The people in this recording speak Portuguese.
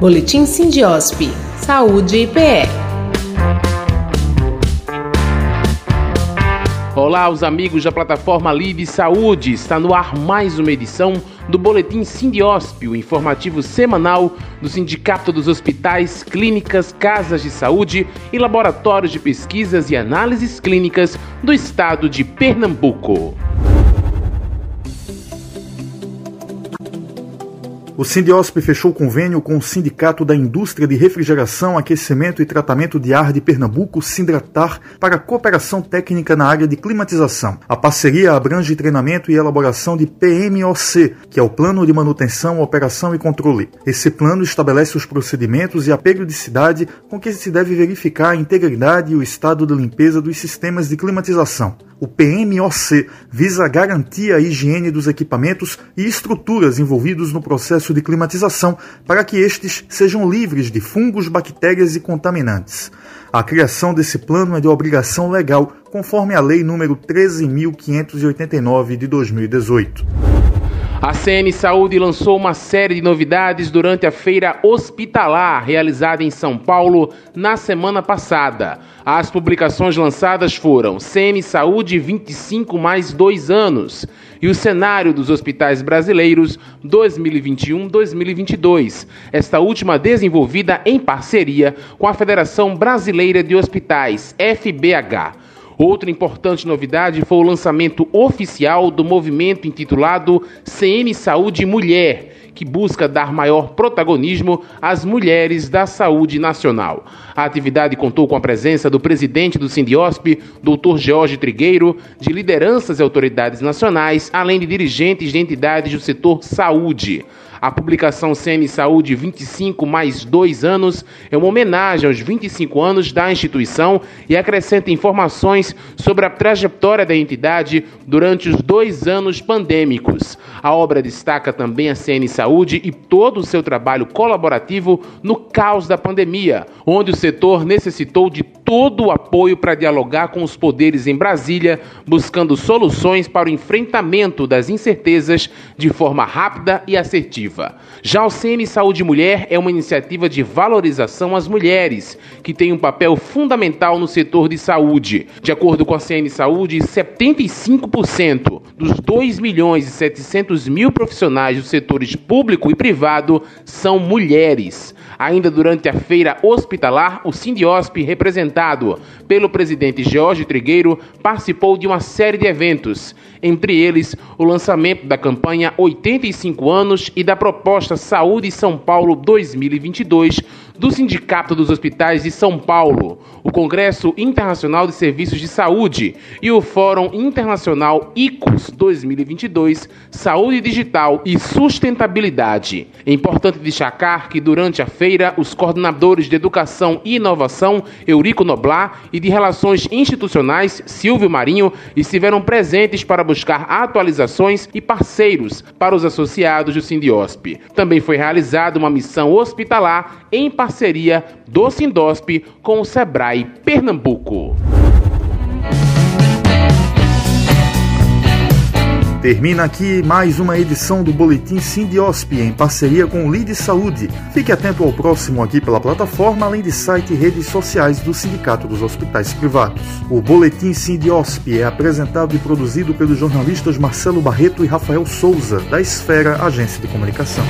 Boletim Sindiosp. Saúde e PE. Olá, os amigos da plataforma Live Saúde. Está no ar mais uma edição do Boletim Sindiosp, o informativo semanal do Sindicato dos Hospitais, Clínicas, Casas de Saúde e Laboratórios de Pesquisas e Análises Clínicas do Estado de Pernambuco. O Sindiosp fechou convênio com o Sindicato da Indústria de Refrigeração, Aquecimento e Tratamento de Ar de Pernambuco, Sindratar, para cooperação técnica na área de climatização. A parceria abrange treinamento e elaboração de PMOC, que é o Plano de Manutenção, Operação e Controle. Esse plano estabelece os procedimentos e a periodicidade com que se deve verificar a integridade e o estado de limpeza dos sistemas de climatização. O PMOC visa garantir a higiene dos equipamentos e estruturas envolvidos no processo de climatização para que estes sejam livres de fungos, bactérias e contaminantes. A criação desse plano é de obrigação legal, conforme a Lei nº 13.589 de 2018. A CN Saúde lançou uma série de novidades durante a feira hospitalar realizada em São Paulo na semana passada. As publicações lançadas foram CN Saúde 25 mais 2 anos e o cenário dos hospitais brasileiros 2021-2022. Esta última desenvolvida em parceria com a Federação Brasileira de Hospitais, FBH. Outra importante novidade foi o lançamento oficial do movimento intitulado CN Saúde Mulher, que busca dar maior protagonismo às mulheres da saúde nacional. A atividade contou com a presença do presidente do Sindiosp, Dr. Jorge Trigueiro, de lideranças e autoridades nacionais, além de dirigentes de entidades do setor saúde. A publicação CM Saúde 25 mais 2 anos é uma homenagem aos 25 anos da instituição e acrescenta informações sobre a trajetória da entidade durante os dois anos pandêmicos. A obra destaca também a CN Saúde e todo o seu trabalho colaborativo no caos da pandemia, onde o setor necessitou de todo o apoio para dialogar com os poderes em Brasília, buscando soluções para o enfrentamento das incertezas de forma rápida e assertiva. Já o CN Saúde Mulher é uma iniciativa de valorização às mulheres, que tem um papel fundamental no setor de saúde. De acordo com a CN Saúde, 75% dos 2 milhões e 700 mil profissionais dos setores público e privado são mulheres. Ainda durante a feira hospitalar, o Sindiosp, representado pelo presidente Jorge Trigueiro, participou de uma série de eventos, entre eles o lançamento da campanha 85 anos e da proposta Saúde São Paulo 2022 do Sindicato dos Hospitais de São Paulo, o Congresso Internacional de Serviços de Saúde e o Fórum Internacional ICOS 2022 Saúde Digital e Sustentabilidade. É importante destacar que durante a feira, os coordenadores de Educação e Inovação, Eurico Noblar, e de Relações Institucionais, Silvio Marinho, estiveram presentes para buscar atualizações e parceiros para os associados do Sindiosp. Também foi realizada uma missão hospitalar em parceria parceria do Sindosp com o Sebrae Pernambuco. Termina aqui mais uma edição do Boletim Sindiosp em parceria com o Lide Saúde. Fique atento ao próximo aqui pela plataforma, além de site e redes sociais do Sindicato dos Hospitais Privados. O Boletim Sindiosp é apresentado e produzido pelos jornalistas Marcelo Barreto e Rafael Souza, da Esfera Agência de Comunicação.